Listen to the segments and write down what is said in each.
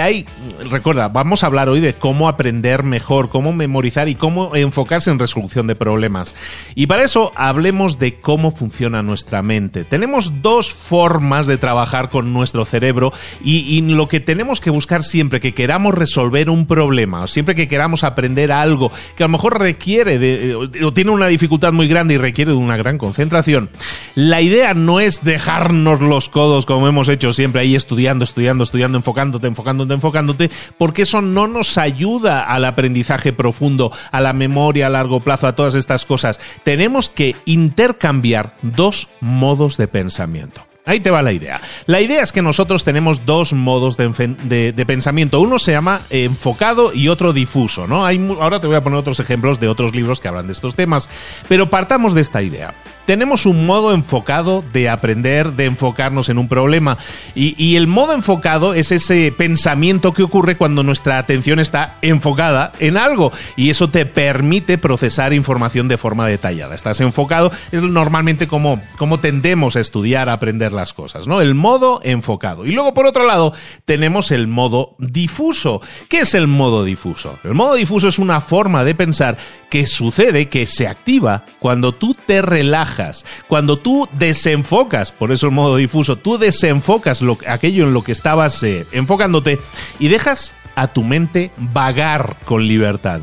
hay, recuerda, vamos a hablar hoy de cómo aprender mejor, cómo memorizar y cómo enfocarse en resolución de problemas. Y para eso hablemos de cómo funciona nuestra mente. Tenemos dos formas de trabajar con nuestro cerebro y, lo que tenemos que buscar siempre que queramos resolver un problema o siempre que queramos aprender algo que a lo mejor requiere de, eh, o tiene una dificultad muy grande y requiere de una gran concentración, la idea no es dejarnos los codos como hemos hecho siempre ahí estudiando, estudiando, estudiando, enfocándote, enfocándote enfocándote, porque eso no nos ayuda al aprendizaje profundo, a la memoria a largo plazo, a todas estas cosas. Tenemos que intercambiar dos modos de pensamiento. Ahí te va la idea. La idea es que nosotros tenemos dos modos de, pensamiento. Uno se llama enfocado y otro difuso, ¿no? Hay, ahora te voy a poner otros ejemplos de otros libros que hablan de estos temas, pero partamos de esta idea tenemos un modo enfocado de aprender, de enfocarnos en un problema. Y, el modo enfocado es ese pensamiento que ocurre cuando nuestra atención está enfocada en algo. Y eso te permite procesar información de forma detallada. Estás enfocado, es normalmente como, como tendemos a estudiar, a aprender las cosas, ¿no? El modo enfocado. Y luego, por otro lado, tenemos el modo difuso. ¿Qué es el modo difuso? El modo difuso es una forma de pensar que sucede, que se activa cuando tú te relajas cuando tú desenfocas, por eso el modo difuso, tú desenfocas lo, aquello en lo que estabas eh, enfocándote y dejas a tu mente vagar con libertad.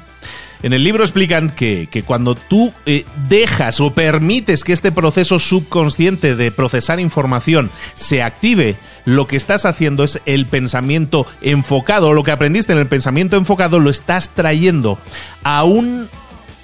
En el libro explican que, cuando tú eh, dejas o permites que este proceso subconsciente de procesar información se active, lo que estás haciendo es el pensamiento enfocado, lo que aprendiste en el pensamiento enfocado lo estás trayendo a un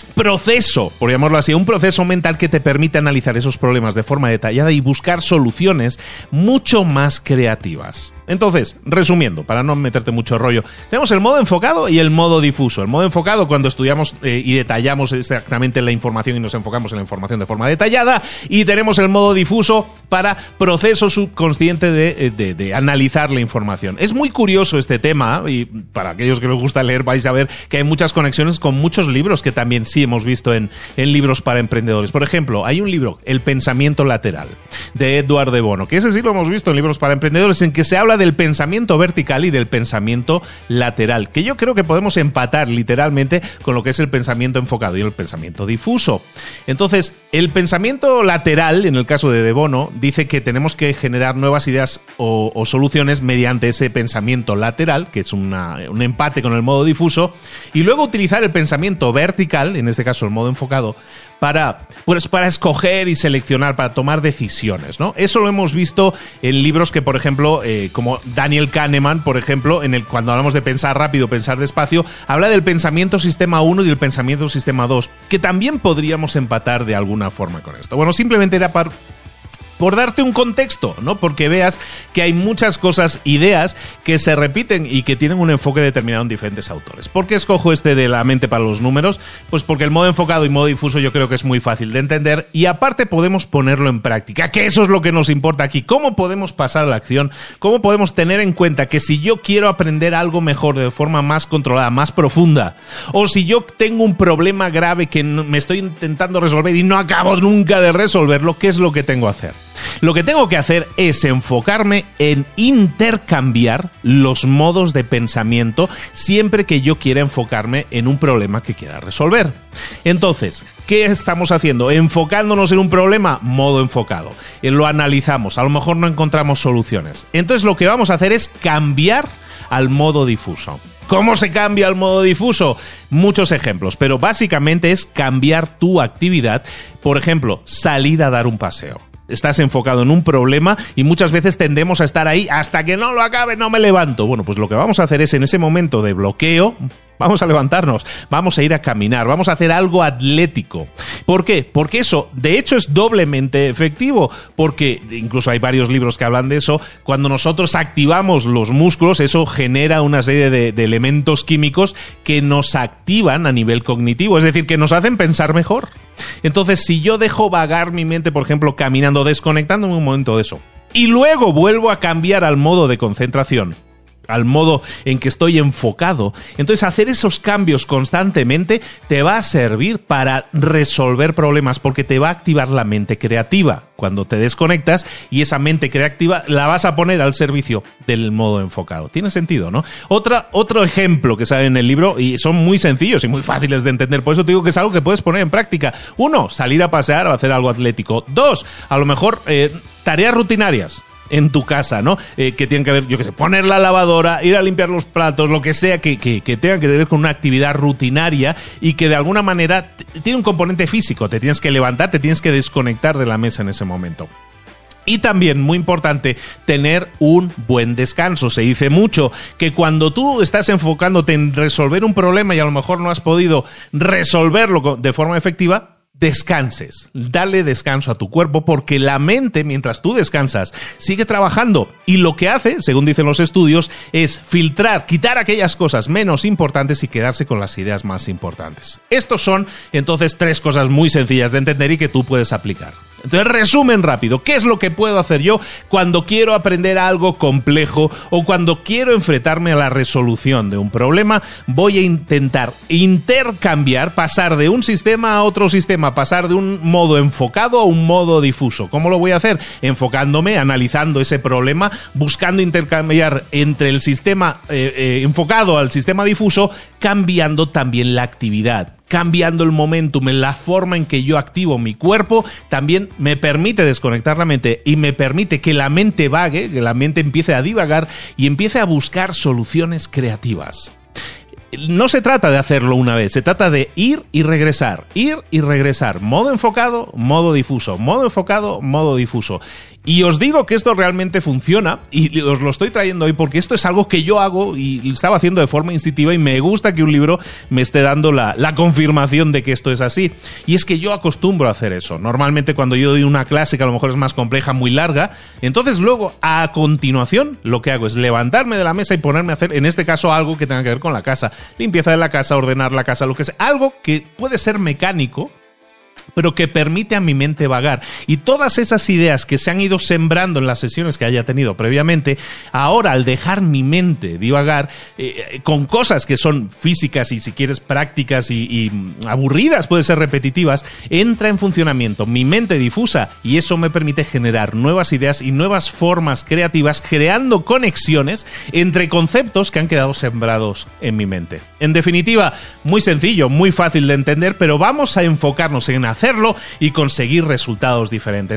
proceso, por llamarlo así, un proceso mental que te permite analizar esos problemas de forma detallada y buscar soluciones mucho más creativas. Entonces, resumiendo, para no meterte mucho rollo, tenemos el modo enfocado y el modo difuso. El modo enfocado cuando estudiamos eh, y detallamos exactamente la información y nos enfocamos en la información de forma detallada. Y tenemos el modo difuso para proceso subconsciente de, eh, analizar la información. Es muy curioso este tema y para aquellos que les gusta leer vais a ver que hay muchas conexiones con muchos libros que también sí hemos visto en, en libros para emprendedores. Por ejemplo, hay un libro, El pensamiento lateral, de Edward de Bono, que ese sí lo hemos visto en libros para emprendedores, en que se habla del pensamiento vertical y del pensamiento lateral, que yo creo que podemos empatar literalmente con lo que es el pensamiento enfocado y el pensamiento difuso. Entonces, el pensamiento lateral, en el caso de De Bono, dice que tenemos que generar nuevas ideas o, soluciones mediante ese pensamiento lateral, que es un empate con el modo difuso, y luego utilizar el pensamiento vertical, en este caso el modo enfocado, para, pues, para escoger y seleccionar, para tomar decisiones. ¿no? Eso lo hemos visto en libros que, por ejemplo, eh, como Daniel Kahneman, por ejemplo, en el, cuando hablamos de pensar rápido, pensar despacio, habla del pensamiento sistema 1 y del pensamiento sistema 2, que también podríamos empatar de alguna forma con esto. Bueno, simplemente era para por darte un contexto, ¿no? Porque veas que hay muchas cosas, ideas que se repiten y que tienen un enfoque determinado en diferentes autores. ¿Por qué escojo este de la mente para los números? Pues porque el modo enfocado y modo difuso yo creo que es muy fácil de entender y aparte podemos ponerlo en práctica, que eso es lo que nos importa aquí. ¿Cómo podemos pasar a la acción? ¿Cómo podemos tener en cuenta que si yo quiero aprender algo mejor de forma más controlada, más profunda, o si yo tengo un problema grave que me estoy intentando resolver y no acabo nunca de resolverlo, ¿qué es lo que tengo que hacer? Lo que tengo que hacer es enfocarme en intercambiar los modos de pensamiento siempre que yo quiera enfocarme en un problema que quiera resolver. Entonces, ¿qué estamos haciendo? Enfocándonos en un problema, modo enfocado. Eh, lo analizamos, a lo mejor no encontramos soluciones. Entonces lo que vamos a hacer es cambiar al modo difuso. ¿Cómo se cambia al modo difuso? Muchos ejemplos, pero básicamente es cambiar tu actividad. Por ejemplo, salir a dar un paseo estás enfocado en un problema y muchas veces tendemos a estar ahí hasta que no lo acabe, no me levanto. Bueno, pues lo que vamos a hacer es en ese momento de bloqueo, vamos a levantarnos, vamos a ir a caminar, vamos a hacer algo atlético. ¿Por qué? Porque eso, de hecho, es doblemente efectivo, porque incluso hay varios libros que hablan de eso, cuando nosotros activamos los músculos, eso genera una serie de, de elementos químicos que nos activan a nivel cognitivo, es decir, que nos hacen pensar mejor. Entonces, si yo dejo vagar mi mente, por ejemplo, caminando, desconectándome un momento de eso, y luego vuelvo a cambiar al modo de concentración, al modo en que estoy enfocado. Entonces hacer esos cambios constantemente te va a servir para resolver problemas porque te va a activar la mente creativa cuando te desconectas y esa mente creativa la vas a poner al servicio del modo enfocado. Tiene sentido, ¿no? Otra, otro ejemplo que sale en el libro y son muy sencillos y muy fáciles de entender, por eso te digo que es algo que puedes poner en práctica. Uno, salir a pasear o hacer algo atlético. Dos, a lo mejor eh, tareas rutinarias en tu casa, ¿no? Eh, que tienen que ver, yo qué sé, poner la lavadora, ir a limpiar los platos, lo que sea que, que, que tenga que ver con una actividad rutinaria y que de alguna manera tiene un componente físico. Te tienes que levantar, te tienes que desconectar de la mesa en ese momento. Y también, muy importante, tener un buen descanso. Se dice mucho que cuando tú estás enfocándote en resolver un problema y a lo mejor no has podido resolverlo de forma efectiva, descanses, dale descanso a tu cuerpo porque la mente, mientras tú descansas, sigue trabajando y lo que hace, según dicen los estudios, es filtrar, quitar aquellas cosas menos importantes y quedarse con las ideas más importantes. Estos son entonces tres cosas muy sencillas de entender y que tú puedes aplicar. Entonces, resumen rápido, ¿qué es lo que puedo hacer yo cuando quiero aprender algo complejo o cuando quiero enfrentarme a la resolución de un problema? Voy a intentar intercambiar, pasar de un sistema a otro sistema, pasar de un modo enfocado a un modo difuso. ¿Cómo lo voy a hacer? Enfocándome, analizando ese problema, buscando intercambiar entre el sistema eh, eh, enfocado al sistema difuso, cambiando también la actividad cambiando el momentum, en la forma en que yo activo mi cuerpo, también me permite desconectar la mente y me permite que la mente vague, que la mente empiece a divagar y empiece a buscar soluciones creativas no se trata de hacerlo una vez, se trata de ir y regresar, ir y regresar, modo enfocado, modo difuso, modo enfocado, modo difuso. Y os digo que esto realmente funciona y os lo estoy trayendo hoy porque esto es algo que yo hago y estaba haciendo de forma instintiva y me gusta que un libro me esté dando la, la, confirmación de que esto es así. Y es que yo acostumbro a hacer eso. Normalmente cuando yo doy una clase que a lo mejor es más compleja, muy larga, entonces luego a continuación lo que hago es levantarme de la mesa y ponerme a hacer, en este caso, algo que tenga que ver con la casa. Limpieza de la casa, ordenar la casa, lo que sea. Algo que puede ser mecánico, pero que permite a mi mente vagar. Y todas esas ideas que se han ido sembrando en las sesiones que haya tenido previamente, ahora al dejar mi mente divagar eh, con cosas que son físicas y si quieres prácticas y, y aburridas, puede ser repetitivas, entra en funcionamiento mi mente difusa y eso me permite generar nuevas ideas y nuevas formas creativas, creando conexiones entre conceptos que han quedado sembrados en mi mente. En definitiva, muy sencillo, muy fácil de entender, pero vamos a enfocarnos en hacerlo y conseguir resultados diferentes.